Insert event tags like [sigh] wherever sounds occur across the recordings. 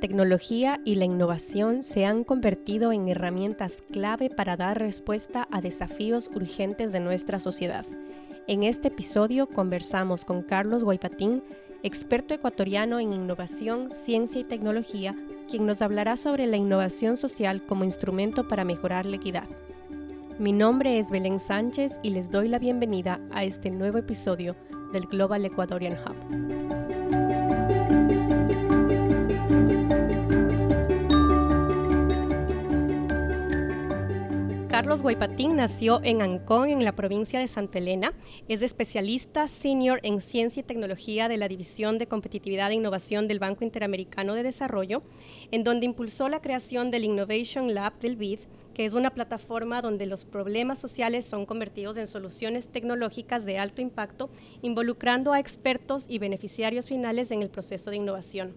tecnología y la innovación se han convertido en herramientas clave para dar respuesta a desafíos urgentes de nuestra sociedad. En este episodio conversamos con Carlos Guaypatín, experto ecuatoriano en innovación, ciencia y tecnología, quien nos hablará sobre la innovación social como instrumento para mejorar la equidad. Mi nombre es Belén Sánchez y les doy la bienvenida a este nuevo episodio del Global Ecuadorian Hub. Carlos Guaypatín nació en Ancón, en la provincia de Santa Elena. Es especialista senior en ciencia y tecnología de la División de Competitividad e Innovación del Banco Interamericano de Desarrollo, en donde impulsó la creación del Innovation Lab del BID, que es una plataforma donde los problemas sociales son convertidos en soluciones tecnológicas de alto impacto, involucrando a expertos y beneficiarios finales en el proceso de innovación.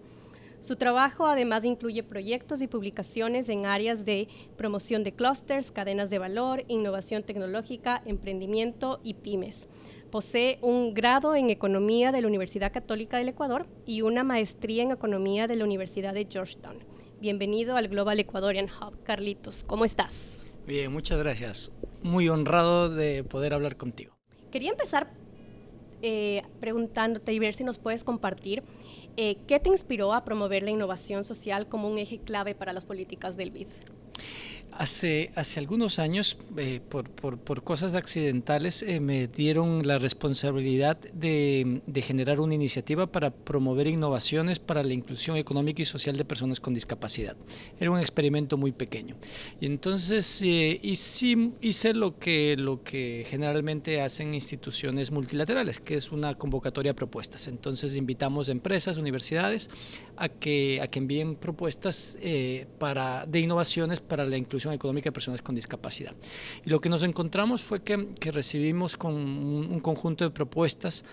Su trabajo además incluye proyectos y publicaciones en áreas de promoción de clústeres, cadenas de valor, innovación tecnológica, emprendimiento y pymes. Posee un grado en Economía de la Universidad Católica del Ecuador y una maestría en Economía de la Universidad de Georgetown. Bienvenido al Global Ecuadorian Hub. Carlitos, ¿cómo estás? Bien, muchas gracias. Muy honrado de poder hablar contigo. Quería empezar eh, preguntándote y ver si nos puedes compartir eh, qué te inspiró a promover la innovación social como un eje clave para las políticas del BID. Hace, hace algunos años, eh, por, por, cosas accidentales, eh, me dieron la responsabilidad de, de, generar una iniciativa para promover innovaciones para la inclusión económica y social de personas con discapacidad. Era un experimento muy pequeño. Y entonces eh, hice, hice lo, que, lo que generalmente hacen instituciones multilaterales, que es una convocatoria a propuestas. Entonces invitamos empresas, universidades, a que, a que envíen propuestas eh, para, de innovaciones para la inclusión económica de personas con discapacidad. Y lo que nos encontramos fue que, que recibimos con un, un conjunto de propuestas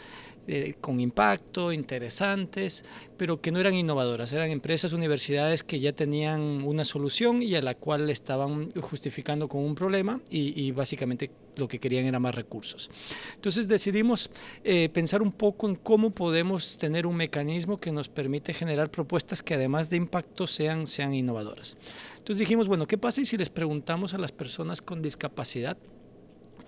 eh, con impacto, interesantes, pero que no eran innovadoras, eran empresas, universidades que ya tenían una solución y a la cual estaban justificando con un problema y, y básicamente lo que querían era más recursos. Entonces decidimos eh, pensar un poco en cómo podemos tener un mecanismo que nos permite generar propuestas que además de impacto sean, sean innovadoras. Entonces dijimos, bueno, ¿qué pasa si les preguntamos a las personas con discapacidad?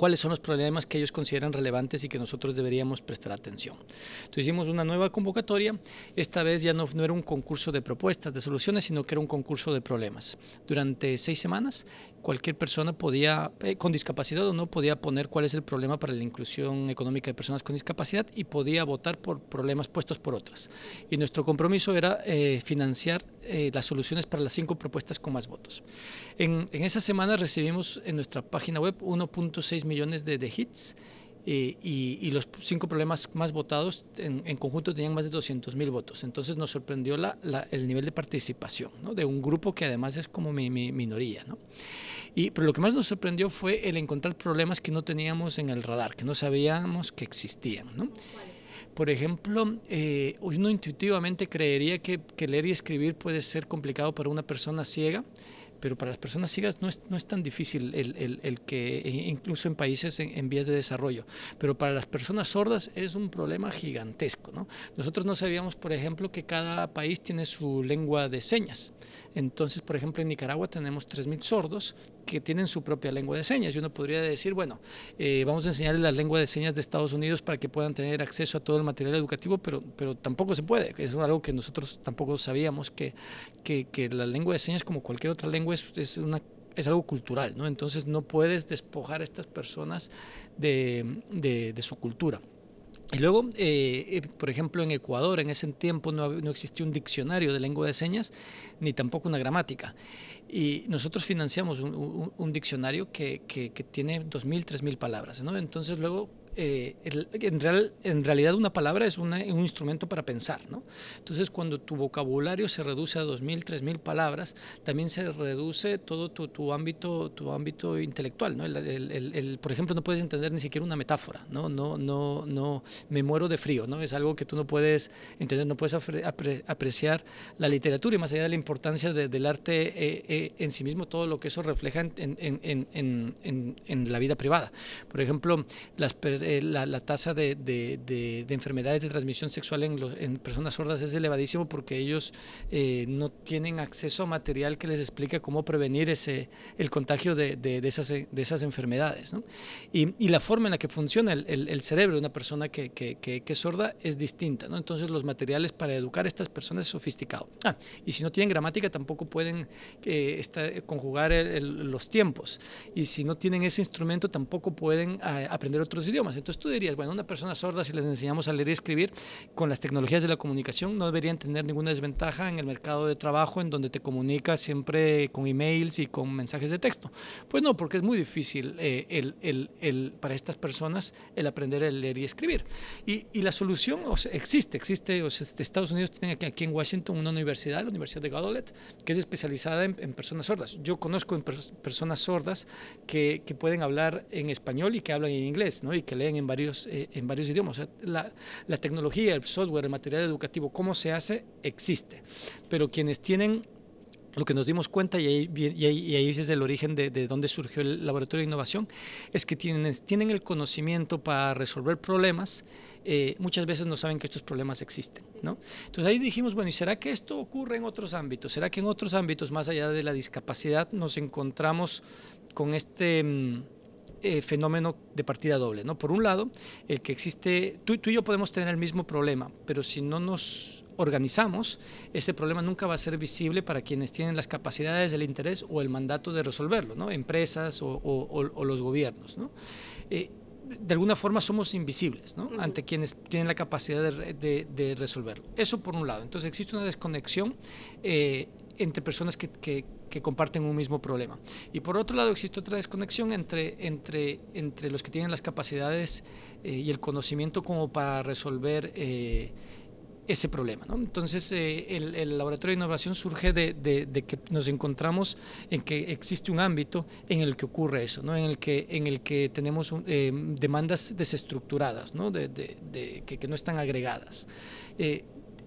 cuáles son los problemas que ellos consideran relevantes y que nosotros deberíamos prestar atención. Entonces hicimos una nueva convocatoria, esta vez ya no, no era un concurso de propuestas, de soluciones, sino que era un concurso de problemas. Durante seis semanas cualquier persona podía, eh, con discapacidad o no, podía poner cuál es el problema para la inclusión económica de personas con discapacidad y podía votar por problemas puestos por otras. Y nuestro compromiso era eh, financiar eh, las soluciones para las cinco propuestas con más votos. En, en esa semana recibimos en nuestra página web 1.6 millones de, de hits y, los cinco problemas más votados en, conjunto tenían más de 200 mil votos. Entonces nos sorprendió la, el nivel de participación de un grupo que además es como mi, mi minoría. ¿no? Y, pero lo que más nos sorprendió fue el encontrar problemas que no teníamos en el radar, que no sabíamos que existían. ¿no? Por ejemplo, eh, uno intuitivamente creería que leer y escribir puede ser complicado para una persona ciega pero para las personas ciegas no es, no es tan difícil el, el, el que, e incluso en países en, en, vías de desarrollo, pero para las personas sordas es un problema gigantesco. ¿no? Nosotros no sabíamos, por ejemplo, que cada país tiene su lengua de señas. Entonces, por ejemplo, en Nicaragua tenemos 3.000 sordos que tienen su propia lengua de señas y uno podría decir, bueno, eh, vamos a enseñarles la lengua de señas de Estados Unidos para que puedan tener acceso a todo el material educativo, pero, pero tampoco se puede. Es algo que nosotros tampoco sabíamos, que, que, que la lengua de señas, como cualquier otra lengua, es, es algo cultural, ¿no? Entonces no puedes despojar a estas personas de, su cultura. Y luego, eh, por ejemplo, en Ecuador en ese tiempo no, existía un diccionario de lengua de señas ni tampoco una gramática. Y nosotros financiamos un, diccionario que, que, que tiene 2.000, 3.000 palabras. Entonces luego eh, en, real, en, realidad una palabra es una, un instrumento para pensar, ¿no? Entonces cuando tu vocabulario se reduce a 2.000, 3.000 palabras, también se reduce todo tu, tu ámbito, tu ámbito intelectual, ¿no? El, el, por ejemplo, no puedes entender ni siquiera una metáfora, ¿no? No, no, no, me muero de frío, ¿no? Es algo que tú no puedes entender, no puedes apre, apreciar la literatura y más allá de la importancia de, del arte eh, eh, en sí mismo, todo lo que eso refleja en, en, en, la vida privada. Por ejemplo, las personas eh, la, tasa de, enfermedades de transmisión sexual en, personas sordas es elevadísimo porque ellos eh, no tienen acceso a material que les explique cómo prevenir ese, el contagio de, esas, de esas enfermedades. Y, la forma en la que funciona el, cerebro de una persona que, que, es sorda es distinta. ¿no? Entonces los materiales para educar a estas personas es sofisticado. Ah, y si no tienen gramática tampoco pueden estar, conjugar los tiempos. Y si no tienen ese instrumento tampoco pueden ah, aprender otros idiomas. Entonces tú dirías, bueno, una persona sorda si les enseñamos a leer y escribir con las tecnologías de la comunicación no deberían tener ninguna desventaja en el mercado de trabajo en donde te comunicas siempre con emails y con mensajes de texto. Pues no, porque es muy difícil eh, el, el, el, para estas personas el aprender a leer y escribir. Y, y la solución existe, existe. O sea, Estados Unidos tiene aquí en Washington una universidad, la Universidad de Gadolet, que es especializada en, personas sordas. Yo conozco en personas sordas que, que, pueden hablar en español y que hablan en inglés, ¿no? Y que leen en varios, eh, en varios idiomas. O sea, la, la tecnología, el software, el material educativo, cómo se hace, existe. Pero quienes tienen lo que nos dimos cuenta, y ahí, y ahí, es el origen de, de, dónde surgió el laboratorio de innovación, es que tienen, tienen el conocimiento para resolver problemas, eh, muchas veces no saben que estos problemas existen. ¿no? Entonces ahí dijimos, bueno, ¿y será que esto ocurre en otros ámbitos? ¿Será que en otros ámbitos, más allá de la discapacidad, nos encontramos con este... Eh, fenómeno de partida doble. ¿no? Por un lado, el que existe, tú, tú y yo podemos tener el mismo problema, pero si no nos organizamos, ese problema nunca va a ser visible para quienes tienen las capacidades, el interés o el mandato de resolverlo, ¿no? empresas o, los gobiernos. ¿no? Eh, de alguna forma somos invisibles ¿no? ante quienes tienen la capacidad de, resolverlo. Eso por un lado. Entonces existe una desconexión eh, entre personas que, que, comparten un mismo problema. Y por otro lado existe otra desconexión entre, entre, entre los que tienen las capacidades eh, y el conocimiento como para resolver ese problema. Entonces, eh, el, laboratorio de innovación surge de, que nos encontramos en que existe un ámbito en el que ocurre eso, ¿no? en, el que, en el que tenemos eh, demandas desestructuradas, ¿no? de, que, que, no están agregadas.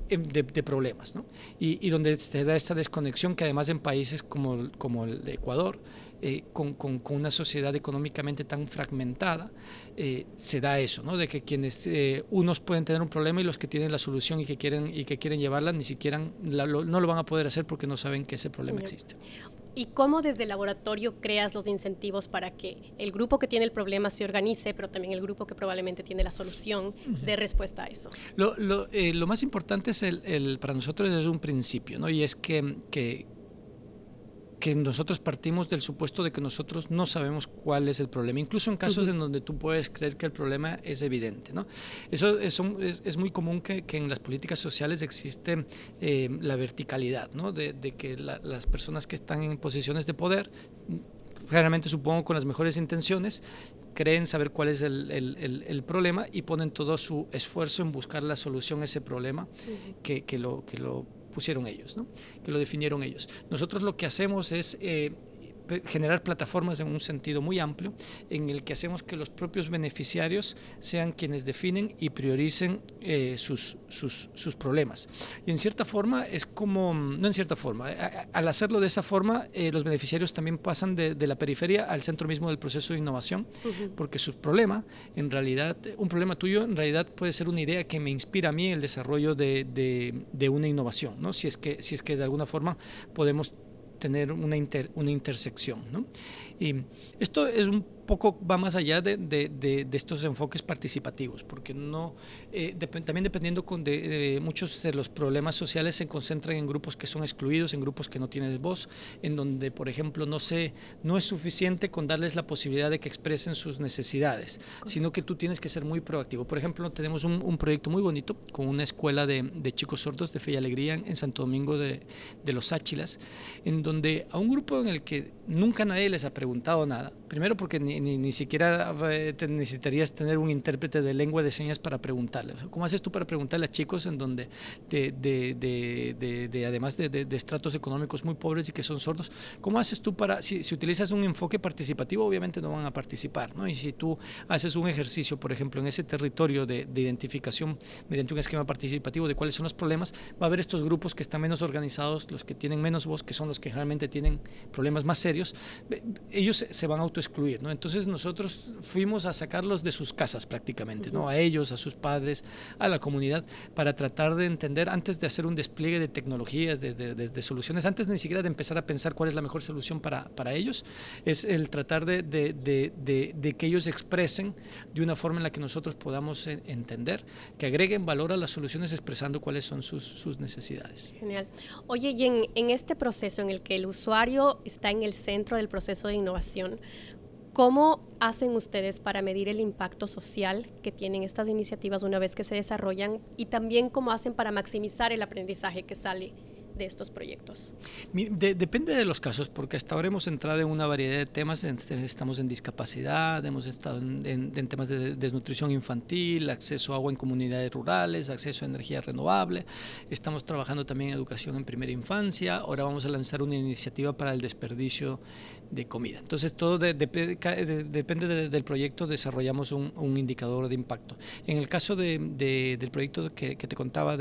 Eh, de, problemas, ¿no? y, y, donde se da esta desconexión que además en países como, como el de Ecuador, eh, con, con, una sociedad económicamente tan fragmentada, eh, se da eso, ¿no? de que quienes, eh, unos pueden tener un problema y los que tienen la solución y que quieren, y que quieren llevarla, ni siquiera no lo van a poder hacer porque no saben que ese problema existe. ¿Y cómo desde el laboratorio creas los incentivos para que el grupo que tiene el problema se organice, pero también el grupo que probablemente tiene la solución dé respuesta a eso? Lo, lo, lo más importante es el, el, para nosotros es un principio, ¿no? Y es que, que, que nosotros partimos del supuesto de que nosotros no sabemos cuál es el problema, incluso en casos en donde tú puedes creer que el problema es evidente. ¿no? Eso, es, muy común que, en las políticas sociales existe eh, la verticalidad, ¿no? de, que las personas que están en posiciones de poder, generalmente supongo con las mejores intenciones, creen saber cuál es el, el, problema y ponen todo su esfuerzo en buscar la solución a ese problema que, que, lo, que lo pusieron ellos, ¿no? que lo definieron ellos. Nosotros lo que hacemos es eh, generar plataformas en un sentido muy amplio, en el que hacemos que los propios beneficiarios sean quienes definen y prioricen eh, sus, sus, sus, problemas. Y en cierta forma es como, no en cierta forma, al hacerlo de esa forma, eh, los beneficiarios también pasan de, de, la periferia al centro mismo del proceso de innovación, porque su problema, en realidad, un problema tuyo, en realidad puede ser una idea que me inspira a mí el desarrollo de, de, de una innovación, ¿no? si, es que, si es que de alguna forma podemos tener una, una intersección. ¿no? Y esto es un poco va más allá de, de, estos enfoques participativos, porque no eh, también dependiendo con de, muchos de los problemas sociales se concentran en grupos que son excluidos, en grupos que no tienen voz, en donde, por ejemplo, no se, no es suficiente con darles la posibilidad de que expresen sus necesidades, sino que tú tienes que ser muy proactivo. Por ejemplo, tenemos un, un proyecto muy bonito con una escuela de, chicos sordos de Fe y Alegría en, Santo Domingo de, los Áchilas, en donde a un grupo en el que nunca nadie les ha preguntado nada, primero porque ni ni, siquiera eh, necesitarías tener un intérprete de lengua de señas para preguntarle. ¿Cómo haces tú para preguntarle a chicos en donde, de, de, de, además de, estratos económicos muy pobres y que son sordos, cómo haces tú para, si, si, utilizas un enfoque participativo, obviamente no van a participar, ¿no? Y si tú haces un ejercicio, por ejemplo, en ese territorio de, identificación mediante un esquema participativo de cuáles son los problemas, va a haber estos grupos que están menos organizados, los que tienen menos voz, que son los que realmente tienen problemas más serios, ellos se van a autoexcluir, ¿no? Entonces, nosotros fuimos a sacarlos de sus casas prácticamente, ¿no? A ellos, a sus padres, a la comunidad, para tratar de entender, antes de hacer un despliegue de tecnologías, de, de, soluciones, antes ni siquiera de empezar a pensar cuál es la mejor solución para, para ellos, es el tratar de, que ellos expresen de una forma en la que nosotros podamos entender, que agreguen valor a las soluciones expresando cuáles son sus, sus necesidades. Genial. Oye, y en, en este proceso en el que el usuario está en el centro del proceso de innovación, ¿Cómo hacen ustedes para medir el impacto social que tienen estas iniciativas una vez que se desarrollan y también cómo hacen para maximizar el aprendizaje que sale de estos proyectos? depende de los casos, porque hasta ahora hemos entrado en una variedad de temas. Estamos en discapacidad, hemos estado en, temas de desnutrición infantil, acceso a agua en comunidades rurales, acceso a energía renovable. Estamos trabajando también en educación en primera infancia. Ahora vamos a lanzar una iniciativa para el desperdicio de comida. Entonces, todo depende del proyecto, desarrollamos un, indicador de impacto. En el caso del proyecto que, te contaba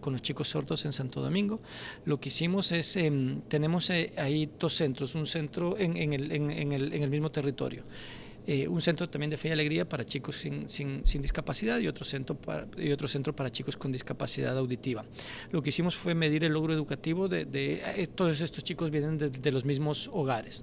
con los chicos sordos en Santo Domingo, lo que hicimos es, em, tenemos eh, ahí dos centros, un centro en, el, mismo territorio. Eh, un centro también de fe y alegría para chicos sin, discapacidad y otro, centro para, y otro centro para chicos con discapacidad auditiva. Lo que hicimos fue medir el logro educativo de, eh, todos estos chicos vienen de, los mismos hogares.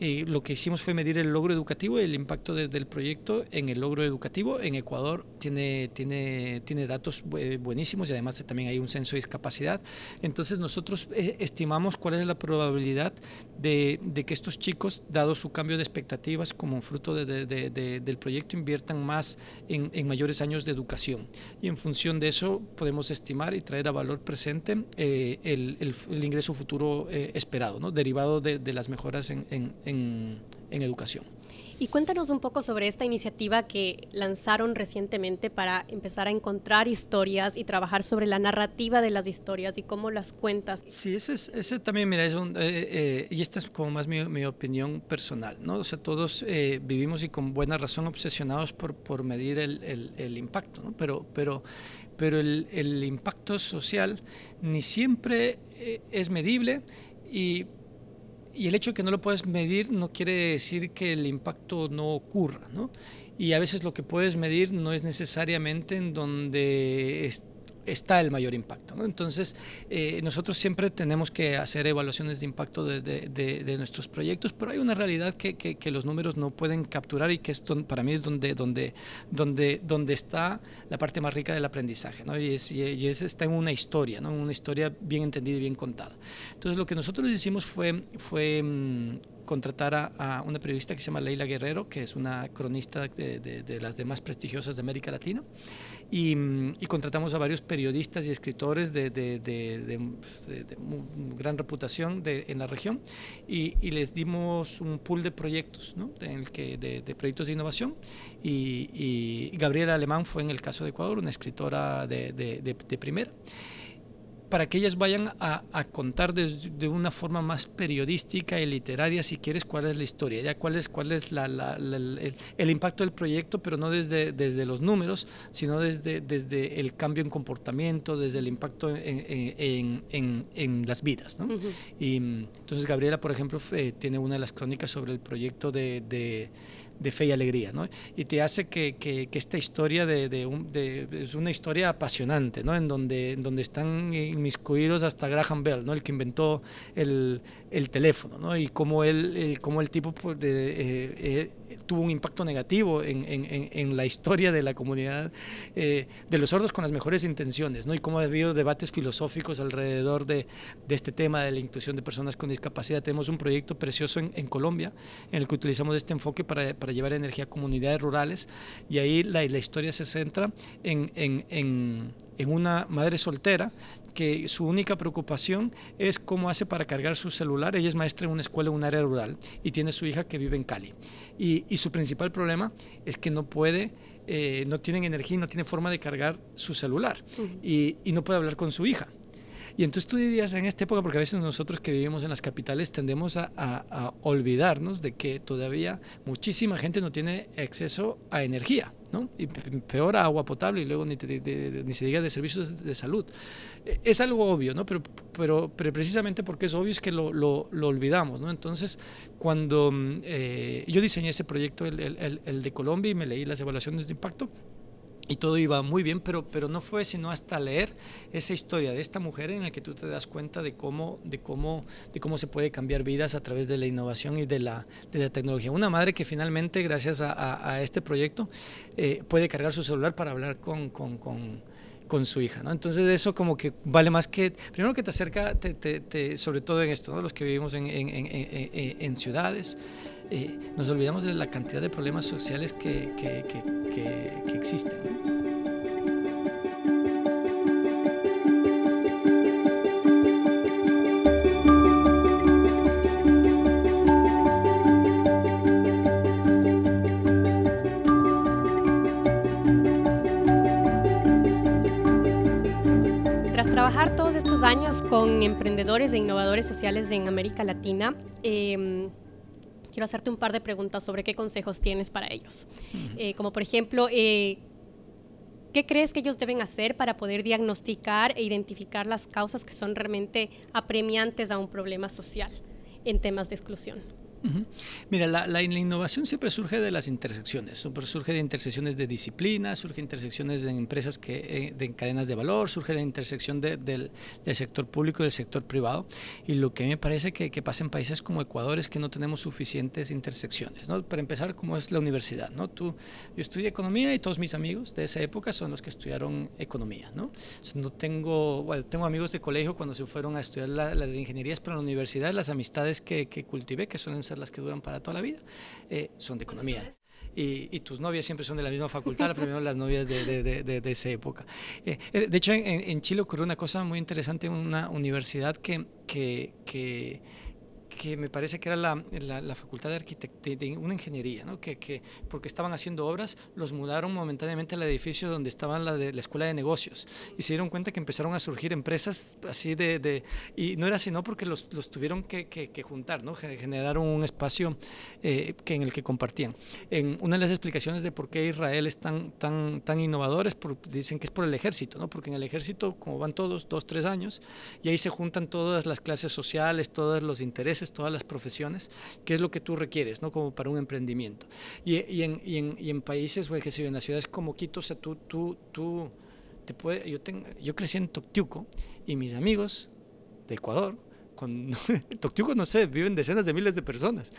Lo que hicimos fue medir el logro educativo y el impacto del proyecto en el logro educativo. En Ecuador tiene, tiene, tiene datos buenísimos y además también hay un censo de discapacidad. Entonces nosotros eh, estimamos cuál es la probabilidad de, de, que estos chicos, dado su cambio de expectativas como fruto de, del proyecto, inviertan más en, en, mayores años de educación. Y en función de eso podemos estimar y traer a valor presente eh, el, ingreso futuro eh, esperado, ¿no? derivado de, las mejoras en, en en, educación. Y cuéntanos un poco sobre esta iniciativa que lanzaron recientemente para empezar a encontrar historias y trabajar sobre la narrativa de las historias y cómo las cuentas. Sí, ese, es, ese también, mira, es un, eh, eh, y esta es como más mi, mi, opinión personal, ¿no? O sea, todos eh, vivimos y con buena razón obsesionados por, por medir el, el, el impacto, ¿no? Pero, pero, pero el, el impacto social ni siempre es medible y y el hecho de que no lo puedes medir no quiere decir que el impacto no ocurra, ¿no? Y a veces lo que puedes medir no es necesariamente en donde está el mayor impacto. Entonces, eh, nosotros siempre tenemos que hacer evaluaciones de impacto de, de, nuestros proyectos, pero hay una realidad que, que, los números no pueden capturar y que esto para mí es donde, donde, donde, donde está la parte más rica del aprendizaje, ¿no? y, es, y es, está en una historia, ¿no? una historia bien entendida y bien contada. Entonces, lo que nosotros hicimos fue, fue mm, contratar a, una periodista que se llama Leila Guerrero, que es una cronista de, de, las demás prestigiosas de América Latina, y, y contratamos a varios periodistas y escritores de, gran reputación en la región y, y, les dimos un pool de proyectos, ¿no? en el que, de, proyectos de innovación, y, y Gabriela Alemán fue en el caso de Ecuador, una escritora de, primera para que ellas vayan a, contar de, una forma más periodística y literaria, si quieres, cuál es la historia, ya cuál es, cuál es el, impacto del proyecto, pero no desde, desde los números, sino desde, desde el cambio en comportamiento, desde el impacto en, en, las vidas. ¿no? Y entonces Gabriela, por ejemplo, tiene una de las crónicas sobre el proyecto de de fe y alegría, ¿no? Y te hace que, que, esta historia de, de, es una historia apasionante, ¿no? En donde, en donde están inmiscuidos hasta Graham Bell, ¿no? El que inventó el, el teléfono, ¿no? Y cómo él, eh, cómo el tipo pues, de, eh, eh, tuvo un impacto negativo en, en, en, la historia de la comunidad de los sordos con las mejores intenciones, ¿no? Y cómo ha habido debates filosóficos alrededor de, de, este tema de la inclusión de personas con discapacidad. Tenemos un proyecto precioso en, Colombia en el que utilizamos este enfoque para, para llevar energía a comunidades rurales y ahí la, la historia se centra en, en una madre soltera que su única preocupación es cómo hace para cargar su celular. Ella es maestra en una escuela en un área rural y tiene su hija que vive en Cali. Y, y su principal problema es que no puede, eh, no tiene energía y no tiene forma de cargar su celular y, y no puede hablar con su hija. Y entonces tú dirías en esta época, porque a veces nosotros que vivimos en las capitales tendemos a, olvidarnos de que todavía muchísima gente no tiene acceso a energía. ¿no? Y peor a agua potable y luego ni, ni, se diga de servicios de salud. E, es algo obvio, ¿no? Pero, pero, pero precisamente porque es obvio es que lo, lo, lo olvidamos, ¿no? Entonces, cuando mm, eh, yo diseñé ese proyecto, el, el, el de Colombia, y me leí las evaluaciones de impacto, y todo iba muy bien, pero, pero no fue sino hasta leer esa historia de esta mujer en la que tú te das cuenta de cómo, de cómo, de cómo se puede cambiar vidas a través de la innovación y de la, de la tecnología. Una madre que finalmente, gracias a, a, este proyecto, eh, puede cargar su celular para hablar con, con, con, su hija. ¿no? Entonces eso como que vale más que, primero que te acerca, sobre todo en esto, ¿no? los que vivimos en, en, en ciudades. Eh, nos olvidamos de la cantidad de problemas sociales que, que, que, que existen. Años con emprendedores e innovadores sociales en América Latina, eh, quiero hacerte un par de preguntas sobre qué consejos tienes para ellos. Eh, como por ejemplo, eh, ¿qué crees que ellos deben hacer para poder diagnosticar e identificar las causas que son realmente apremiantes a un problema social en temas de exclusión? Mira, la, innovación siempre surge de las intersecciones, surge de intersecciones de disciplinas, surge de intersecciones de empresas que, eh, de cadenas de valor, surge de la intersección del, sector público y del sector privado. Y lo que me parece que, pasa en países como Ecuador es que no tenemos suficientes intersecciones. ¿no? Para empezar, como es la universidad. ¿no? Tú, yo estudié economía y todos mis amigos de esa época son los que estudiaron economía. No, no tengo, bueno, tengo amigos de colegio cuando se fueron a estudiar las ingenierías, pero en la universidad las amistades que, que cultivé, que suelen ser las que duran para toda la vida, eh, son de economía. Y, tus novias siempre son de la misma facultad, primero las novias de, de, de, de esa época. Eh, eh, de hecho, en, en, Chile ocurrió una cosa muy interesante una universidad que, que, que que me parece que era la, la, facultad de arquitectura, de una ingeniería, ¿no? que, que, porque estaban haciendo obras, los mudaron momentáneamente al edificio donde estaba la, de, la escuela de negocios y se dieron cuenta que empezaron a surgir empresas así de, de y no era sino porque los, los tuvieron que, que, juntar, ¿no? generaron un espacio eh, que, en el que compartían. En una de las explicaciones de por qué Israel es tan, tan, tan innovador es por, dicen que es por el ejército, ¿no? porque en el ejército, como van todos, dos, tres años, y ahí se juntan todas las clases sociales, todos los intereses, todas las profesiones, qué es lo que tú requieres, ¿no? Como para un emprendimiento. Y, y, en, y, en, y en, países, pues, que sé en las ciudades como Quito, o sea, tú, tú, tú te puede, yo, tengo, yo crecí en Toctiuco y mis amigos de Ecuador con [laughs] Toctiuco, no sé, viven decenas de miles de personas.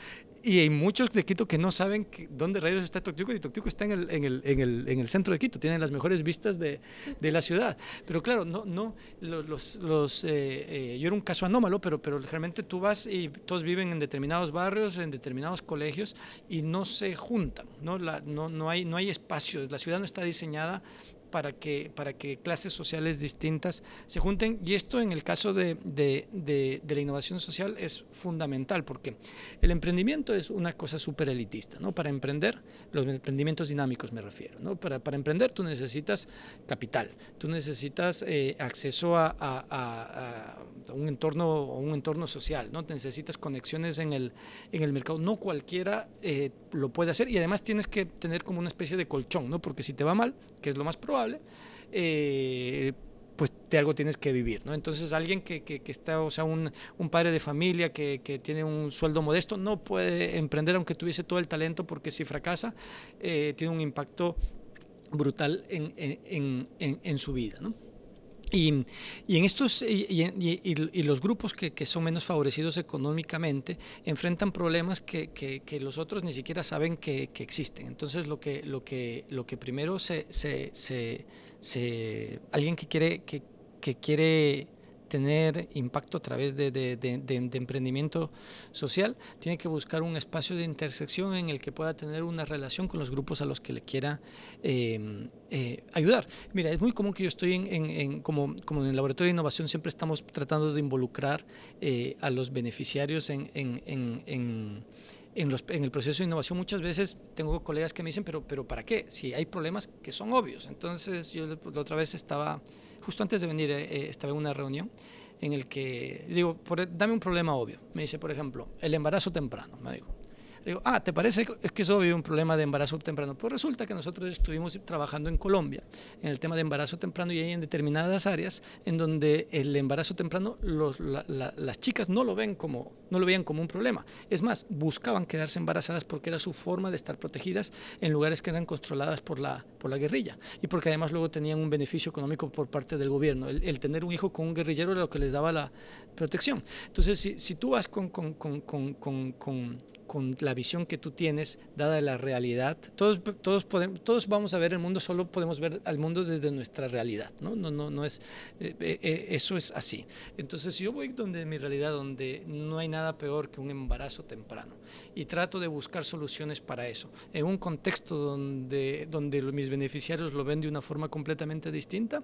Y hay muchos de Quito que no saben dónde rayos está Toctiuco y Toctiuco está en el, en el, en el, en el centro de Quito, tienen las mejores vistas de, de la ciudad. Pero claro, no, no, los, los, eh, eh, yo era un caso anómalo, pero, pero realmente tú vas y todos viven en determinados barrios, en determinados colegios y no se juntan, no, la, no, no, hay, no hay espacios, la ciudad no está diseñada para que, para que clases sociales distintas se junten. Y esto en el caso de, de, de, la innovación social es fundamental, porque el emprendimiento es una cosa súper elitista. ¿no? Para emprender, los emprendimientos dinámicos me refiero. ¿no? Para, para emprender tú necesitas capital, tú necesitas eh, acceso a, a, a, un entorno, un entorno social, ¿no? necesitas conexiones en el, en el mercado. No cualquiera eh, lo puede hacer y además tienes que tener como una especie de colchón, ¿no? porque si te va mal, que es lo más probable, eh, pues de algo tienes que vivir, ¿no? Entonces alguien que, que, está, o sea, un, un padre de familia que, que, tiene un sueldo modesto no puede emprender aunque tuviese todo el talento porque si fracasa eh, tiene un impacto brutal en, en, en, en su vida, ¿no? Y, y, en estos y, y, los grupos que, que, son menos favorecidos económicamente enfrentan problemas que, que los otros ni siquiera saben que, existen. Entonces lo que lo que lo que primero se, se, se, se alguien que quiere que, quiere tener impacto a través de, emprendimiento social, tiene que buscar un espacio de intersección en el que pueda tener una relación con los grupos a los que le quiera eh, eh, ayudar. Mira, es muy común que yo estoy en, en, como, en el laboratorio de innovación, siempre estamos tratando de involucrar eh, a los beneficiarios en en, los, en, el proceso de innovación muchas veces tengo colegas que me dicen, pero, pero ¿para qué? Si hay problemas que son obvios. Entonces yo la otra vez estaba, justo antes de venir, eh, estaba en una reunión en el que digo, por, dame un problema obvio. Me dice, por ejemplo, el embarazo temprano, me digo digo, ah, ¿te parece que es obvio un problema de embarazo temprano? Pues resulta que nosotros estuvimos trabajando en Colombia en el tema de embarazo temprano y hay en determinadas áreas en donde el embarazo temprano las chicas no lo ven como no lo veían como un problema. Es más, buscaban quedarse embarazadas porque era su forma de estar protegidas en lugares que eran controladas por la, por la guerrilla y porque además luego tenían un beneficio económico por parte del gobierno. El, tener un hijo con un guerrillero era lo que les daba la protección. Entonces, si, tú vas con con la visión que tú tienes, dada la realidad. Todos, todos, podemos, todos vamos a ver el mundo, solo podemos ver al mundo desde nuestra realidad, ¿no? No, no, no es, eh, eh, eh, eso es así. Entonces, si yo voy donde mi realidad, donde no hay nada peor que un embarazo temprano, y trato de buscar soluciones para eso, en un contexto donde, donde mis beneficiarios lo ven de una forma completamente distinta,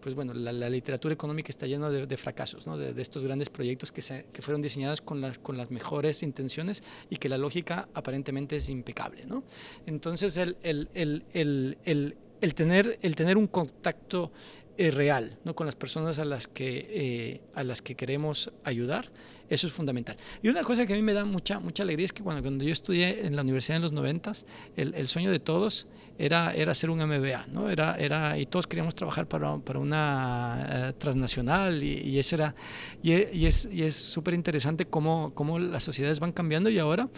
pues bueno, la, literatura económica está llena de, fracasos, ¿no? de, estos grandes proyectos que, se, que fueron diseñados con las, con las mejores intenciones y que la lógica aparentemente es impecable. ¿no? Entonces, el, el, el, el, tener, el tener un contacto eh, real ¿no? con las personas a las, que, eh, a las que queremos ayudar, eso es fundamental. Y una cosa que a mí me da mucha, mucha alegría es que cuando, cuando yo estudié en la universidad en los noventas, el, el sueño de todos era, era hacer un MBA, ¿no? Era, era, y todos queríamos trabajar para, para una eh, transnacional y, y, era, y, y es súper interesante cómo, cómo las sociedades van cambiando y ahora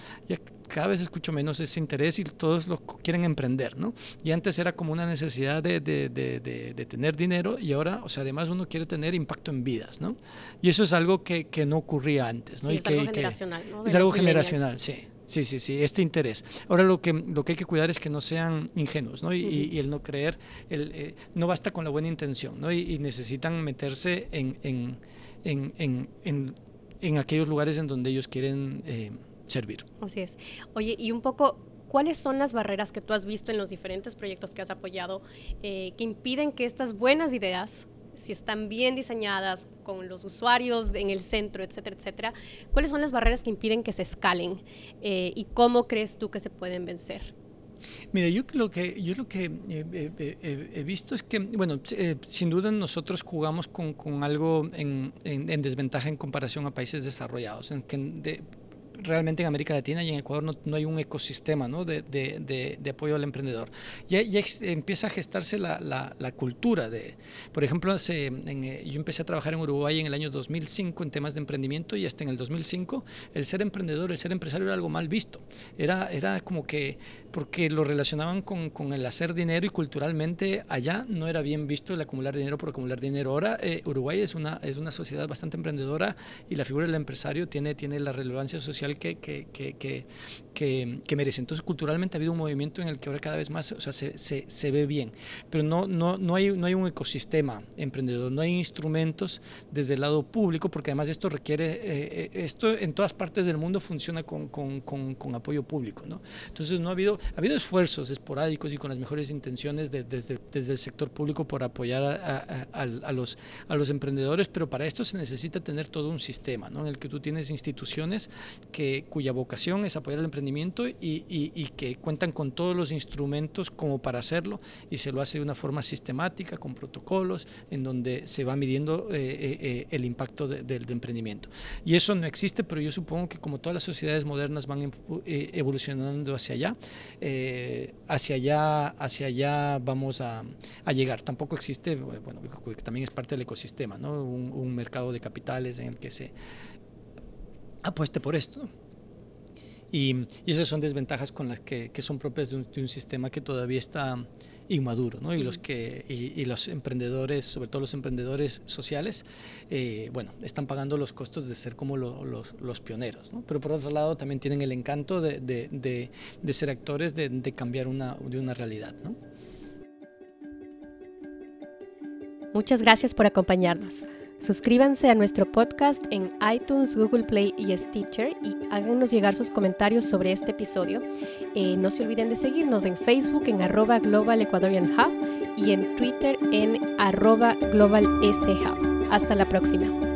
cada vez escucho menos ese interés y todos lo quieren emprender, ¿no? Y antes era como una necesidad de, de, de, tener dinero y ahora, o sea, además uno quiere tener impacto en vidas, ¿no? Y eso es algo que, que no ocurría antes, ¿no? es algo generacional, ¿no? Es algo generacional, sí. Sí, sí, sí, este interés. Ahora lo que, lo que hay que cuidar es que no sean ingenuos, ¿no? Y, y el no creer, el, eh, no basta con la buena intención, ¿no? Y, necesitan meterse en, en, en, en, en, aquellos lugares en donde ellos quieren eh, servir. Así es. Oye, y un poco, ¿cuáles son las barreras que tú has visto en los diferentes proyectos que has apoyado eh, que impiden que estas buenas ideas si están bien diseñadas con los usuarios en el centro, etcétera, etcétera, ¿cuáles son las barreras que impiden que se escalen eh, y cómo crees tú que se pueden vencer? Mira, yo lo que, yo lo que he visto es que, bueno, eh, sin duda nosotros jugamos con, algo en, en, desventaja en comparación a países desarrollados, en que realmente en América Latina y en Ecuador no, no hay un ecosistema ¿no? de, de, de, apoyo al emprendedor. Ya, ya empieza a gestarse la, la, la, cultura de, por ejemplo, hace, en, eh, yo empecé a trabajar en Uruguay en el año 2005 en temas de emprendimiento y hasta en el 2005 el ser emprendedor, el ser empresario era algo mal visto. Era, era como que porque lo relacionaban con, con, el hacer dinero y culturalmente allá no era bien visto el acumular dinero por acumular dinero. Ahora eh, Uruguay es una, es una sociedad bastante emprendedora y la figura del empresario tiene, tiene la relevancia social que, que, que, que, merece. Entonces culturalmente ha habido un movimiento en el que ahora cada vez más o sea, se, se, se, ve bien, pero no, no, no, hay, no hay un ecosistema emprendedor, no hay instrumentos desde el lado público porque además esto requiere, eh, eh, esto en todas partes del mundo funciona con, con, con, con apoyo público. ¿no? Entonces no ha habido ha habido esfuerzos esporádicos y con las mejores intenciones desde, desde el sector público por apoyar a, los, a los emprendedores, pero para esto se necesita tener todo un sistema ¿no? en el que tú tienes instituciones cuya vocación es apoyar el emprendimiento y, que cuentan con todos los instrumentos como para hacerlo y se lo hace de una forma sistemática, con protocolos, en donde se va midiendo eh, eh, eh, el impacto del emprendimiento. Y eso no existe, pero yo supongo que como todas las sociedades modernas van evolucionando hacia allá, hacia allá hacia allá vamos a, llegar. Tampoco existe, bueno, también es parte del ecosistema, ¿no? un, un mercado de capitales en el que se apueste por esto. Y, y, esas son desventajas con las que, que son propias de un, de un, sistema que todavía está inmaduro, ¿no? Y los que y, y, los emprendedores, sobre todo los emprendedores sociales, eh, bueno, están pagando los costos de ser como lo, los, los, pioneros, ¿no? Pero por otro lado también tienen el encanto de, de, de, de ser actores, de, cambiar una, de una realidad, ¿no? Muchas gracias por acompañarnos. Suscríbanse a nuestro podcast en iTunes, Google Play y Stitcher y háganos llegar sus comentarios sobre este episodio. Eh, no se olviden de seguirnos en Facebook en arroba Global Ecuadorian Hub y en Twitter en arroba Global S Hub. Hasta la próxima.